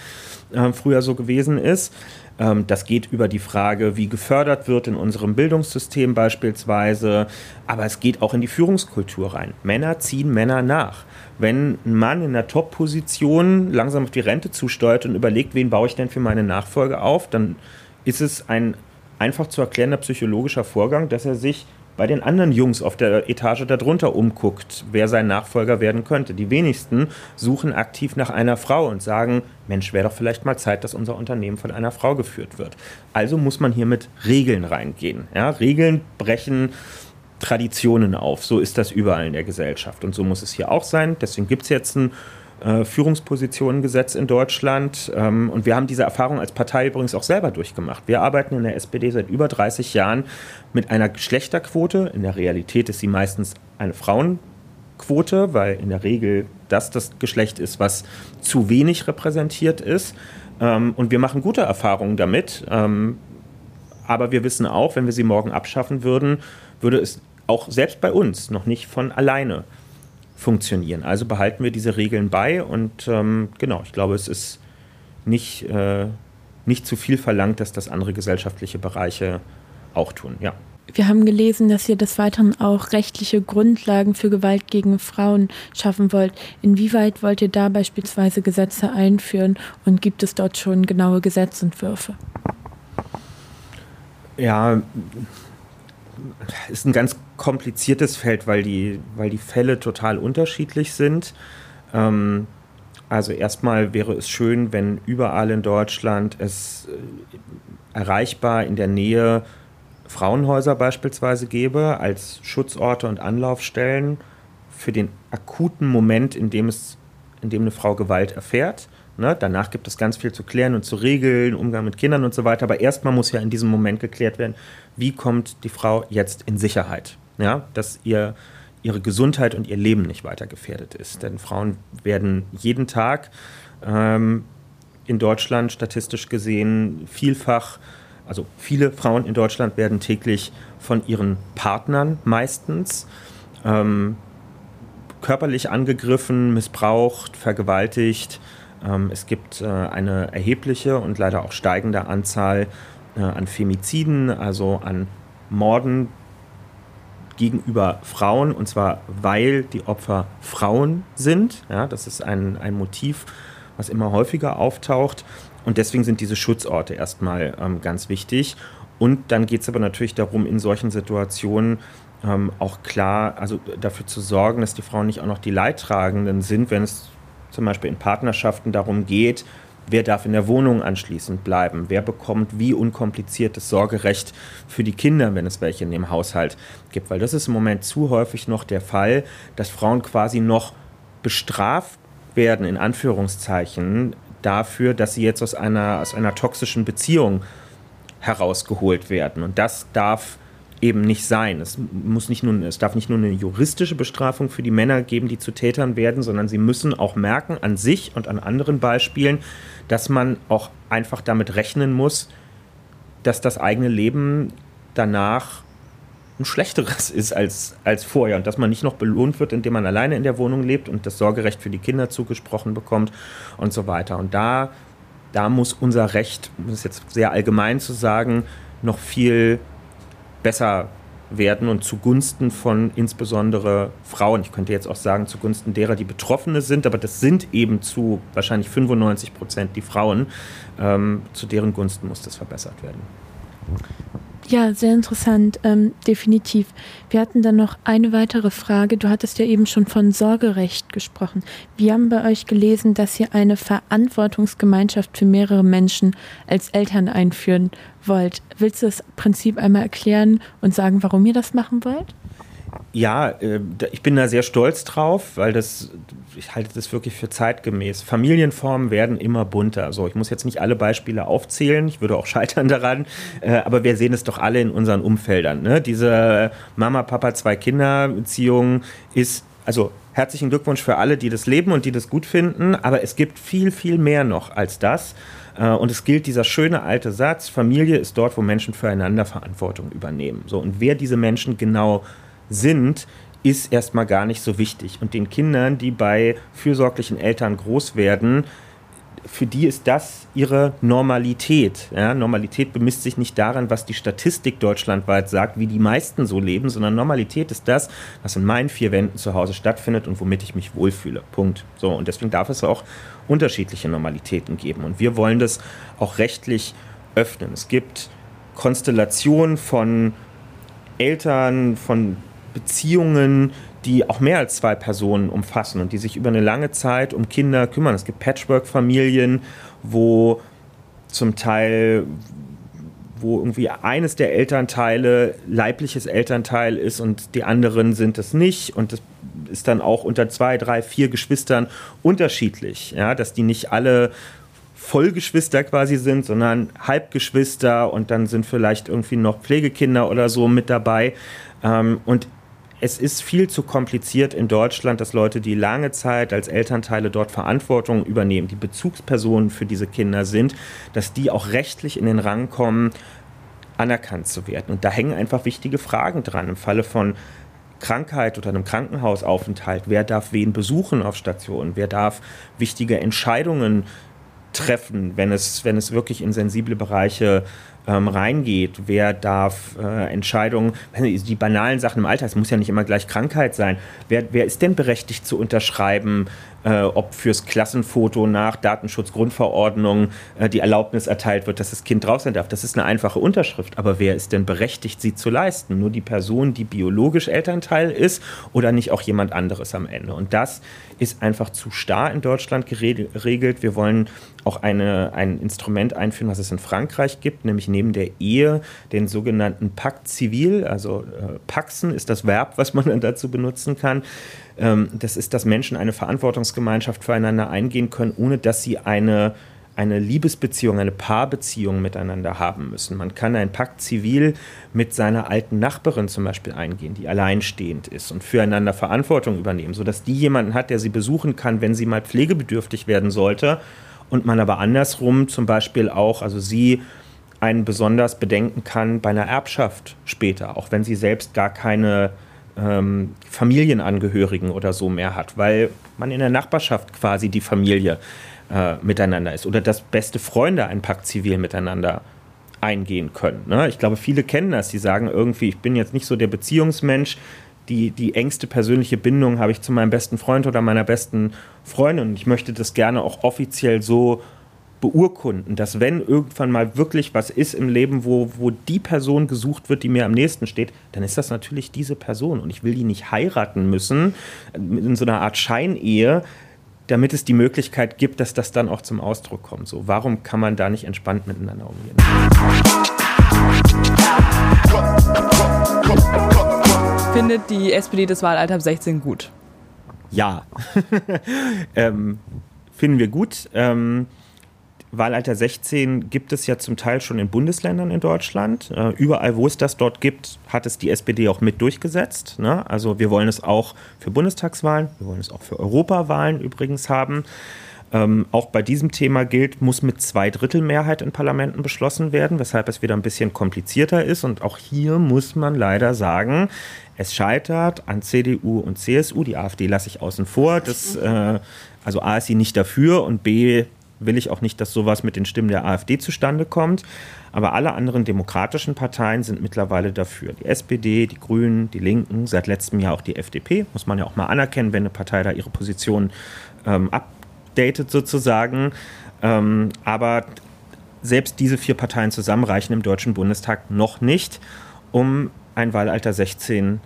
äh, früher so gewesen ist. Ähm, das geht über die Frage, wie gefördert wird in unserem Bildungssystem beispielsweise. Aber es geht auch in die Führungskultur rein. Männer ziehen Männer nach. Wenn ein Mann in einer Top-Position langsam auf die Rente zusteuert und überlegt, wen baue ich denn für meine Nachfolge auf, dann ist es ein einfach zu erklärender psychologischer Vorgang, dass er sich bei den anderen Jungs auf der Etage darunter umguckt, wer sein Nachfolger werden könnte. Die wenigsten suchen aktiv nach einer Frau und sagen, Mensch, wäre doch vielleicht mal Zeit, dass unser Unternehmen von einer Frau geführt wird. Also muss man hier mit Regeln reingehen. Ja, Regeln brechen Traditionen auf. So ist das überall in der Gesellschaft. Und so muss es hier auch sein. Deswegen gibt es jetzt ein äh, Führungspositionengesetz in Deutschland. Ähm, und wir haben diese Erfahrung als Partei übrigens auch selber durchgemacht. Wir arbeiten in der SPD seit über 30 Jahren mit einer Geschlechterquote. In der Realität ist sie meistens eine Frauenquote, weil in der Regel das das Geschlecht ist, was zu wenig repräsentiert ist. Ähm, und wir machen gute Erfahrungen damit. Ähm, aber wir wissen auch, wenn wir sie morgen abschaffen würden, würde es auch selbst bei uns noch nicht von alleine funktionieren. Also behalten wir diese Regeln bei und ähm, genau, ich glaube, es ist nicht, äh, nicht zu viel verlangt, dass das andere gesellschaftliche Bereiche auch tun. Ja. Wir haben gelesen, dass ihr des Weiteren auch rechtliche Grundlagen für Gewalt gegen Frauen schaffen wollt. Inwieweit wollt ihr da beispielsweise Gesetze einführen und gibt es dort schon genaue Gesetzentwürfe? Ja, ist ein ganz kompliziertes Feld, weil die, weil die Fälle total unterschiedlich sind. Ähm, also erstmal wäre es schön, wenn überall in Deutschland es äh, erreichbar in der Nähe Frauenhäuser beispielsweise gäbe als Schutzorte und Anlaufstellen für den akuten Moment, in dem es, in dem eine Frau Gewalt erfährt. Ne? Danach gibt es ganz viel zu klären und zu regeln, Umgang mit Kindern und so weiter. Aber erstmal muss ja in diesem Moment geklärt werden, wie kommt die Frau jetzt in Sicherheit? Ja? Dass ihr, ihre Gesundheit und ihr Leben nicht weiter gefährdet ist. Denn Frauen werden jeden Tag ähm, in Deutschland statistisch gesehen vielfach, also viele Frauen in Deutschland werden täglich von ihren Partnern meistens ähm, körperlich angegriffen, missbraucht, vergewaltigt ähm, es gibt äh, eine erhebliche und leider auch steigende Anzahl äh, an Femiziden, also an Morden gegenüber Frauen, und zwar weil die Opfer Frauen sind. Ja, das ist ein, ein Motiv, was immer häufiger auftaucht. Und deswegen sind diese Schutzorte erstmal ähm, ganz wichtig. Und dann geht es aber natürlich darum, in solchen Situationen ähm, auch klar, also dafür zu sorgen, dass die Frauen nicht auch noch die Leidtragenden sind, wenn es zum Beispiel in Partnerschaften darum geht, wer darf in der Wohnung anschließend bleiben, wer bekommt wie unkompliziertes Sorgerecht für die Kinder, wenn es welche in dem Haushalt gibt. Weil das ist im Moment zu häufig noch der Fall, dass Frauen quasi noch bestraft werden, in Anführungszeichen, dafür, dass sie jetzt aus einer, aus einer toxischen Beziehung herausgeholt werden. Und das darf eben nicht sein. Es, muss nicht nur, es darf nicht nur eine juristische Bestrafung für die Männer geben, die zu Tätern werden, sondern sie müssen auch merken an sich und an anderen Beispielen, dass man auch einfach damit rechnen muss, dass das eigene Leben danach ein schlechteres ist als, als vorher und dass man nicht noch belohnt wird, indem man alleine in der Wohnung lebt und das Sorgerecht für die Kinder zugesprochen bekommt und so weiter. Und da, da muss unser Recht, um es jetzt sehr allgemein zu sagen, noch viel besser werden und zugunsten von insbesondere Frauen. Ich könnte jetzt auch sagen, zugunsten derer, die Betroffene sind, aber das sind eben zu wahrscheinlich 95 Prozent die Frauen. Ähm, zu deren Gunsten muss das verbessert werden. Ja, sehr interessant, ähm, definitiv. Wir hatten dann noch eine weitere Frage. Du hattest ja eben schon von Sorgerecht gesprochen. Wir haben bei euch gelesen, dass ihr eine Verantwortungsgemeinschaft für mehrere Menschen als Eltern einführen wollt. Willst du das Prinzip einmal erklären und sagen, warum ihr das machen wollt? Ja, äh, ich bin da sehr stolz drauf, weil das, ich halte das wirklich für zeitgemäß. Familienformen werden immer bunter. So, ich muss jetzt nicht alle Beispiele aufzählen, ich würde auch scheitern daran, äh, aber wir sehen es doch alle in unseren Umfeldern. Ne? Diese Mama, Papa, zwei Kinder Beziehung ist, also herzlichen Glückwunsch für alle, die das leben und die das gut finden, aber es gibt viel, viel mehr noch als das. Äh, und es gilt dieser schöne alte Satz, Familie ist dort, wo Menschen füreinander Verantwortung übernehmen. So, und wer diese Menschen genau sind, ist erstmal gar nicht so wichtig. Und den Kindern, die bei fürsorglichen Eltern groß werden, für die ist das ihre Normalität. Ja, Normalität bemisst sich nicht daran, was die Statistik deutschlandweit sagt, wie die meisten so leben, sondern Normalität ist das, was in meinen vier Wänden zu Hause stattfindet und womit ich mich wohlfühle. Punkt. So, und deswegen darf es auch unterschiedliche Normalitäten geben. Und wir wollen das auch rechtlich öffnen. Es gibt Konstellationen von Eltern, von Beziehungen, die auch mehr als zwei Personen umfassen und die sich über eine lange Zeit um Kinder kümmern. Es gibt Patchwork-Familien, wo zum Teil wo irgendwie eines der Elternteile leibliches Elternteil ist und die anderen sind es nicht und das ist dann auch unter zwei, drei, vier Geschwistern unterschiedlich, ja, dass die nicht alle Vollgeschwister quasi sind, sondern Halbgeschwister und dann sind vielleicht irgendwie noch Pflegekinder oder so mit dabei. Ähm, und es ist viel zu kompliziert in Deutschland, dass Leute, die lange Zeit als Elternteile dort Verantwortung übernehmen, die Bezugspersonen für diese Kinder sind, dass die auch rechtlich in den Rang kommen, anerkannt zu werden. Und da hängen einfach wichtige Fragen dran. Im Falle von Krankheit oder einem Krankenhausaufenthalt, wer darf wen besuchen auf Stationen, wer darf wichtige Entscheidungen treffen, wenn es, wenn es wirklich in sensible Bereiche ähm, reingeht. Wer darf äh, Entscheidungen, die banalen Sachen im Alltag, es muss ja nicht immer gleich Krankheit sein. Wer, wer ist denn berechtigt zu unterschreiben, äh, ob fürs Klassenfoto nach Datenschutzgrundverordnung äh, die Erlaubnis erteilt wird, dass das Kind drauf sein darf. Das ist eine einfache Unterschrift. Aber wer ist denn berechtigt, sie zu leisten? Nur die Person, die biologisch Elternteil ist oder nicht auch jemand anderes am Ende? Und das ist einfach zu starr in Deutschland geregelt. Wir wollen auch eine, ein Instrument einführen, was es in Frankreich gibt, nämlich neben der Ehe den sogenannten Pakt Zivil, also äh, Paxen ist das Verb, was man dann dazu benutzen kann. Ähm, das ist, dass Menschen eine Verantwortungsgemeinschaft füreinander eingehen können, ohne dass sie eine eine Liebesbeziehung, eine Paarbeziehung miteinander haben müssen. Man kann einen Pakt zivil mit seiner alten Nachbarin zum Beispiel eingehen, die alleinstehend ist und füreinander Verantwortung übernehmen, sodass die jemanden hat, der sie besuchen kann, wenn sie mal pflegebedürftig werden sollte und man aber andersrum zum Beispiel auch, also sie einen besonders bedenken kann bei einer Erbschaft später, auch wenn sie selbst gar keine ähm, Familienangehörigen oder so mehr hat, weil man in der Nachbarschaft quasi die Familie äh, miteinander ist oder dass beste Freunde einen Pakt zivil miteinander eingehen können. Ne? Ich glaube, viele kennen das, die sagen irgendwie, ich bin jetzt nicht so der Beziehungsmensch, die, die engste persönliche Bindung habe ich zu meinem besten Freund oder meiner besten Freundin und ich möchte das gerne auch offiziell so beurkunden, dass wenn irgendwann mal wirklich was ist im Leben, wo, wo die Person gesucht wird, die mir am nächsten steht, dann ist das natürlich diese Person. Und ich will die nicht heiraten müssen, in so einer Art Scheinehe, damit es die Möglichkeit gibt, dass das dann auch zum Ausdruck kommt. So, warum kann man da nicht entspannt miteinander umgehen? Findet die SPD das Wahlalter ab 16 gut? Ja, ähm, finden wir gut. Ähm, Wahlalter 16 gibt es ja zum Teil schon in Bundesländern in Deutschland. Äh, überall, wo es das dort gibt, hat es die SPD auch mit durchgesetzt. Ne? Also wir wollen es auch für Bundestagswahlen, wir wollen es auch für Europawahlen übrigens haben. Ähm, auch bei diesem Thema gilt, muss mit Zweidrittelmehrheit in Parlamenten beschlossen werden, weshalb es wieder ein bisschen komplizierter ist. Und auch hier muss man leider sagen, es scheitert an CDU und CSU. Die AfD lasse ich außen vor. Das, äh, also A ist sie nicht dafür und B will ich auch nicht, dass sowas mit den Stimmen der AfD zustande kommt. Aber alle anderen demokratischen Parteien sind mittlerweile dafür. Die SPD, die Grünen, die Linken, seit letztem Jahr auch die FDP. Muss man ja auch mal anerkennen, wenn eine Partei da ihre Position ähm, ab, updated sozusagen. Ähm, aber selbst diese vier Parteien zusammen reichen im Deutschen Bundestag noch nicht, um ein Wahlalter 16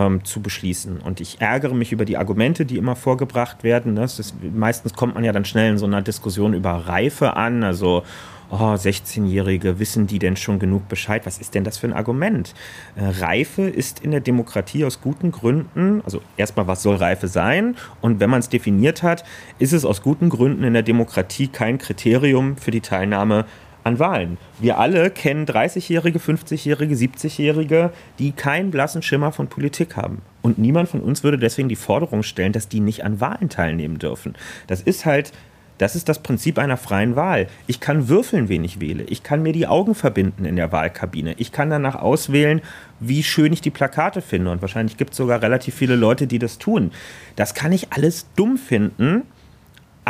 ähm, zu beschließen. Und ich ärgere mich über die Argumente, die immer vorgebracht werden. Das ist, meistens kommt man ja dann schnell in so einer Diskussion über Reife an. Also oh, 16-Jährige, wissen die denn schon genug Bescheid? Was ist denn das für ein Argument? Äh, Reife ist in der Demokratie aus guten Gründen, also erstmal, was soll Reife sein? Und wenn man es definiert hat, ist es aus guten Gründen in der Demokratie kein Kriterium für die Teilnahme an Wahlen. Wir alle kennen 30-Jährige, 50-Jährige, 70-Jährige, die keinen blassen Schimmer von Politik haben. Und niemand von uns würde deswegen die Forderung stellen, dass die nicht an Wahlen teilnehmen dürfen. Das ist halt das ist das Prinzip einer freien Wahl. Ich kann würfeln, wen ich wähle. Ich kann mir die Augen verbinden in der Wahlkabine. Ich kann danach auswählen, wie schön ich die Plakate finde. Und wahrscheinlich gibt es sogar relativ viele Leute, die das tun. Das kann ich alles dumm finden.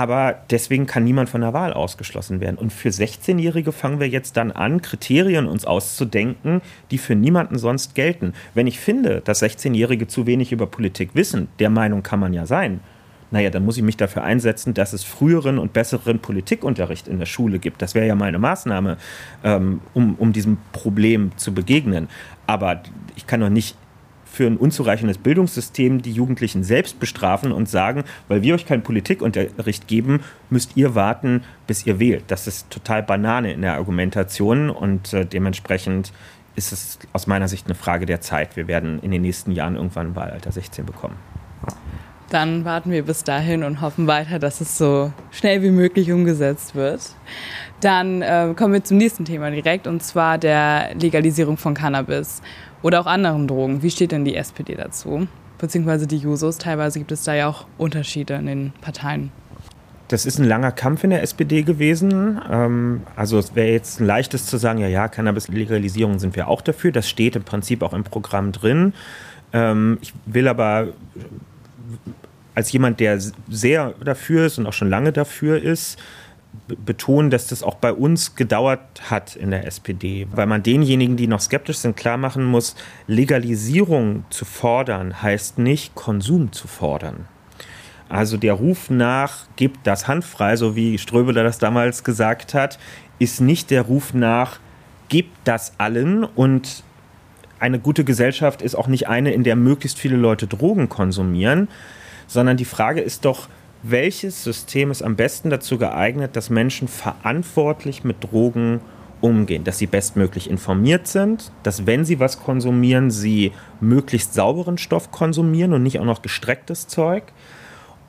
Aber deswegen kann niemand von der Wahl ausgeschlossen werden. Und für 16-Jährige fangen wir jetzt dann an, Kriterien uns auszudenken, die für niemanden sonst gelten. Wenn ich finde, dass 16-Jährige zu wenig über Politik wissen, der Meinung kann man ja sein, naja, dann muss ich mich dafür einsetzen, dass es früheren und besseren Politikunterricht in der Schule gibt. Das wäre ja mal eine Maßnahme, ähm, um, um diesem Problem zu begegnen. Aber ich kann doch nicht für ein unzureichendes Bildungssystem die Jugendlichen selbst bestrafen und sagen, weil wir euch keinen Politikunterricht geben, müsst ihr warten, bis ihr wählt. Das ist total Banane in der Argumentation und äh, dementsprechend ist es aus meiner Sicht eine Frage der Zeit. Wir werden in den nächsten Jahren irgendwann Wahlalter 16 bekommen. Dann warten wir bis dahin und hoffen weiter, dass es so schnell wie möglich umgesetzt wird. Dann äh, kommen wir zum nächsten Thema direkt und zwar der Legalisierung von Cannabis oder auch anderen Drogen. Wie steht denn die SPD dazu? Beziehungsweise die Jusos. Teilweise gibt es da ja auch Unterschiede in den Parteien. Das ist ein langer Kampf in der SPD gewesen. Ähm, also es wäre jetzt ein leichtes zu sagen, ja, ja, Cannabis-Legalisierung sind wir auch dafür. Das steht im Prinzip auch im Programm drin. Ähm, ich will aber als jemand, der sehr dafür ist und auch schon lange dafür ist, betonen, dass das auch bei uns gedauert hat in der SPD, weil man denjenigen, die noch skeptisch sind, klar machen muss, Legalisierung zu fordern heißt nicht Konsum zu fordern. Also der Ruf nach, gibt das handfrei, so wie Ströbeler das damals gesagt hat, ist nicht der Ruf nach, gibt das allen und eine gute Gesellschaft ist auch nicht eine, in der möglichst viele Leute Drogen konsumieren, sondern die Frage ist doch, welches System ist am besten dazu geeignet, dass Menschen verantwortlich mit Drogen umgehen, dass sie bestmöglich informiert sind, dass wenn sie was konsumieren, sie möglichst sauberen Stoff konsumieren und nicht auch noch gestrecktes Zeug.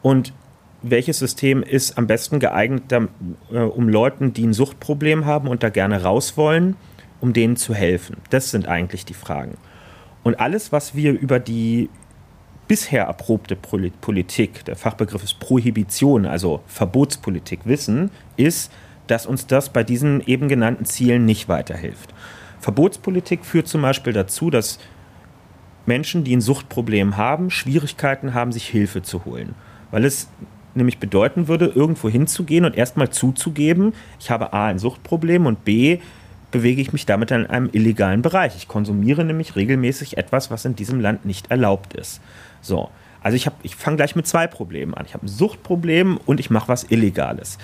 Und welches System ist am besten geeignet, äh, um Leuten, die ein Suchtproblem haben und da gerne raus wollen, um denen zu helfen? Das sind eigentlich die Fragen. Und alles, was wir über die bisher erprobte Politik, der Fachbegriff ist Prohibition, also Verbotspolitik, wissen, ist, dass uns das bei diesen eben genannten Zielen nicht weiterhilft. Verbotspolitik führt zum Beispiel dazu, dass Menschen, die ein Suchtproblem haben, Schwierigkeiten haben, sich Hilfe zu holen. Weil es nämlich bedeuten würde, irgendwo hinzugehen und erstmal zuzugeben, ich habe A ein Suchtproblem und B bewege ich mich damit in einem illegalen Bereich. Ich konsumiere nämlich regelmäßig etwas, was in diesem Land nicht erlaubt ist. So. Also ich, ich fange gleich mit zwei Problemen an. Ich habe ein Suchtproblem und ich mache was Illegales.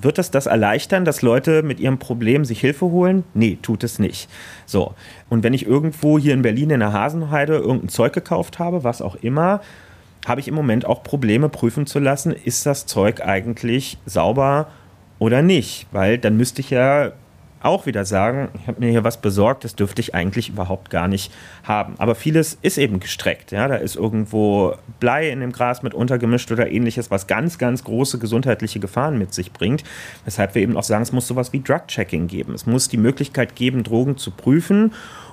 Wird das das erleichtern, dass Leute mit ihrem Problem sich Hilfe holen? Nee, tut es nicht. So. Und wenn ich irgendwo hier in Berlin in der Hasenheide irgendein Zeug gekauft habe, was auch immer, habe ich im Moment auch Probleme prüfen zu lassen, ist das Zeug eigentlich sauber oder nicht? Weil dann müsste ich ja auch wieder sagen, ich habe mir hier was besorgt, das dürfte ich eigentlich überhaupt gar nicht haben. Aber vieles ist eben gestreckt. Ja? Da ist irgendwo Blei in dem Gras mit untergemischt oder ähnliches, was ganz, ganz große gesundheitliche Gefahren mit sich bringt. Weshalb wir eben auch sagen, es muss sowas wie Drug-Checking geben. Es muss die Möglichkeit geben, Drogen zu prüfen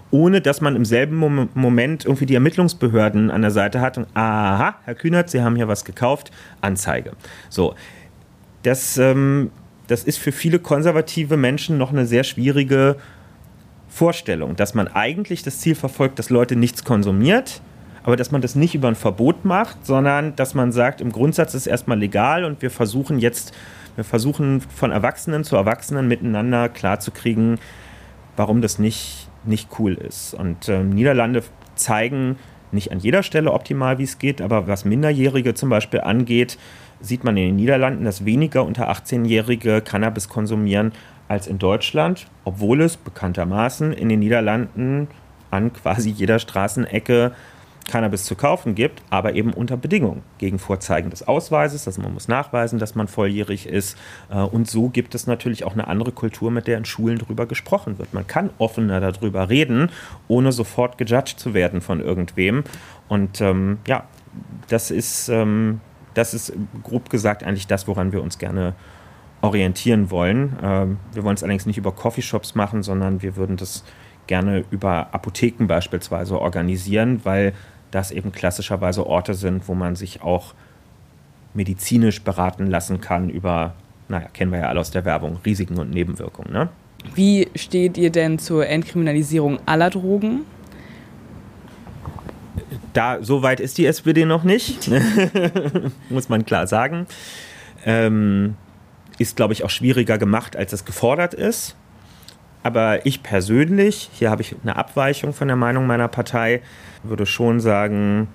ohne dass man im selben Moment irgendwie die Ermittlungsbehörden an der Seite hat und aha, Herr Kühnert, Sie haben hier was gekauft, Anzeige. So, das, ähm, das ist für viele konservative Menschen noch eine sehr schwierige Vorstellung, dass man eigentlich das Ziel verfolgt, dass Leute nichts konsumiert, aber dass man das nicht über ein Verbot macht, sondern dass man sagt, im Grundsatz ist es erstmal legal und wir versuchen jetzt, wir versuchen von Erwachsenen zu Erwachsenen miteinander klarzukriegen, warum das nicht, nicht cool ist. Und äh, Niederlande zeigen nicht an jeder Stelle optimal, wie es geht, aber was Minderjährige zum Beispiel angeht, sieht man in den Niederlanden, dass weniger unter 18-Jährige Cannabis konsumieren als in Deutschland, obwohl es bekanntermaßen in den Niederlanden an quasi jeder Straßenecke Cannabis zu kaufen gibt, aber eben unter Bedingungen. Gegen Vorzeigen des Ausweises, also man muss nachweisen, dass man volljährig ist. Äh, und so gibt es natürlich auch eine andere Kultur, mit der in Schulen darüber gesprochen wird. Man kann offener darüber reden, ohne sofort gejudged zu werden von irgendwem. Und ähm, ja, das ist, ähm, das ist grob gesagt eigentlich das, woran wir uns gerne orientieren wollen. Ähm, wir wollen es allerdings nicht über Coffeeshops machen, sondern wir würden das gerne über Apotheken beispielsweise organisieren, weil das eben klassischerweise Orte sind, wo man sich auch medizinisch beraten lassen kann über, naja, kennen wir ja alle aus der Werbung, Risiken und Nebenwirkungen. Ne? Wie steht ihr denn zur Entkriminalisierung aller Drogen? Da, so weit ist die SPD noch nicht, muss man klar sagen. Ähm, ist, glaube ich, auch schwieriger gemacht, als es gefordert ist. Aber ich persönlich, hier habe ich eine Abweichung von der Meinung meiner Partei, würde schon sagen,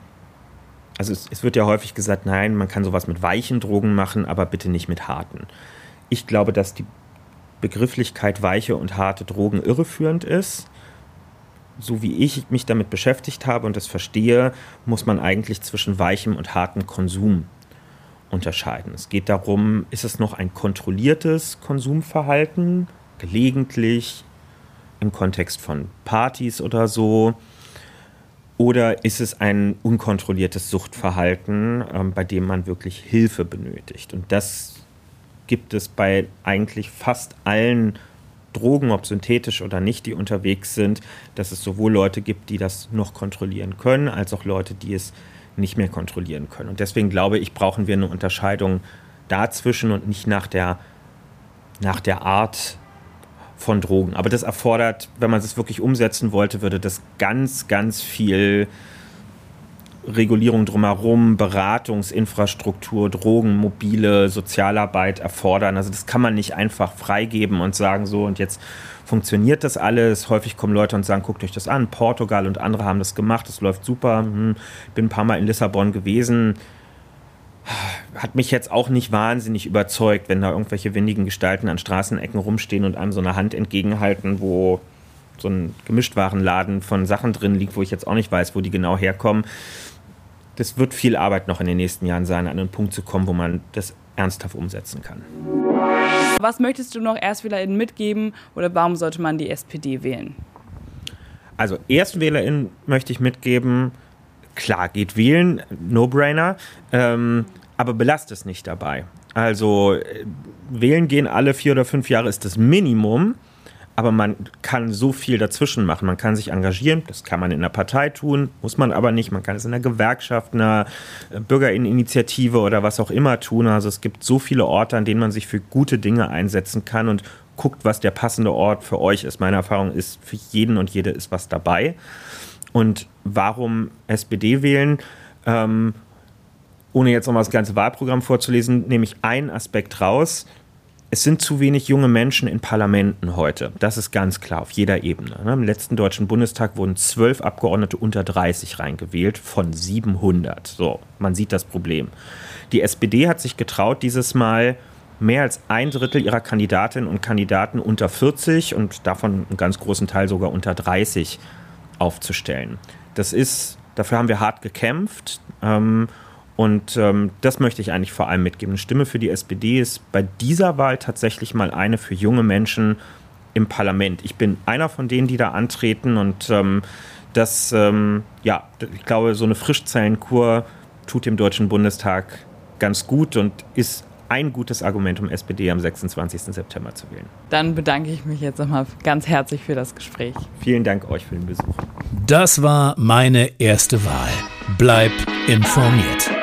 also es, es, wird ja häufig gesagt, nein, man kann sowas mit weichen Drogen machen, aber bitte nicht mit harten. Ich glaube, dass die Begrifflichkeit weiche und harte Drogen irreführend ist. So wie ich mich damit beschäftigt habe und das verstehe, muss man eigentlich zwischen weichem und hartem Konsum unterscheiden. Es geht darum, ist es noch ein kontrolliertes Konsumverhalten, gelegentlich im Kontext von Partys oder so, oder ist es ein unkontrolliertes Suchtverhalten, ähm, bei dem man wirklich Hilfe benötigt? Und das gibt es bei eigentlich fast allen Drogen, ob synthetisch oder nicht, die unterwegs sind, dass es sowohl Leute gibt, die das noch kontrollieren können, als auch Leute, die es nicht mehr kontrollieren können. Und deswegen glaube ich, brauchen wir eine Unterscheidung dazwischen und nicht nach der, nach der Art von Drogen. Aber das erfordert, wenn man es wirklich umsetzen wollte, würde das ganz, ganz viel Regulierung drumherum, Beratungsinfrastruktur, Drogen, mobile Sozialarbeit erfordern. Also das kann man nicht einfach freigeben und sagen so und jetzt funktioniert das alles. Häufig kommen Leute und sagen, guckt euch das an. Portugal und andere haben das gemacht, das läuft super. Hm, bin ein paar Mal in Lissabon gewesen hat mich jetzt auch nicht wahnsinnig überzeugt, wenn da irgendwelche windigen Gestalten an Straßenecken rumstehen und einem so eine Hand entgegenhalten, wo so ein Gemischtwarenladen von Sachen drin liegt, wo ich jetzt auch nicht weiß, wo die genau herkommen. Das wird viel Arbeit noch in den nächsten Jahren sein, an einen Punkt zu kommen, wo man das ernsthaft umsetzen kann. Was möchtest du noch ErstwählerInnen mitgeben oder warum sollte man die SPD wählen? Also ErstwählerInnen möchte ich mitgeben, klar, geht wählen, No-Brainer, ähm, aber belasst es nicht dabei. Also äh, wählen gehen alle vier oder fünf Jahre ist das Minimum, aber man kann so viel dazwischen machen. Man kann sich engagieren, das kann man in einer Partei tun, muss man aber nicht. Man kann es in einer Gewerkschaft, einer äh, Bürgerinitiative oder was auch immer tun. Also es gibt so viele Orte, an denen man sich für gute Dinge einsetzen kann und guckt, was der passende Ort für euch ist. Meine Erfahrung ist, für jeden und jede ist was dabei. Und warum SPD wählen? Ähm, ohne jetzt nochmal das ganze Wahlprogramm vorzulesen, nehme ich einen Aspekt raus. Es sind zu wenig junge Menschen in Parlamenten heute. Das ist ganz klar, auf jeder Ebene. Ne? Im letzten Deutschen Bundestag wurden zwölf Abgeordnete unter 30 reingewählt von 700. So, man sieht das Problem. Die SPD hat sich getraut, dieses Mal mehr als ein Drittel ihrer Kandidatinnen und Kandidaten unter 40 und davon einen ganz großen Teil sogar unter 30 aufzustellen. Das ist, dafür haben wir hart gekämpft. Ähm, und ähm, das möchte ich eigentlich vor allem mitgeben. Eine Stimme für die SPD ist bei dieser Wahl tatsächlich mal eine für junge Menschen im Parlament. Ich bin einer von denen, die da antreten und ähm, das, ähm, ja, ich glaube, so eine Frischzellenkur tut dem Deutschen Bundestag ganz gut und ist ein gutes Argument, um SPD am 26. September zu wählen. Dann bedanke ich mich jetzt nochmal ganz herzlich für das Gespräch. Vielen Dank euch für den Besuch. Das war meine erste Wahl. Bleib informiert.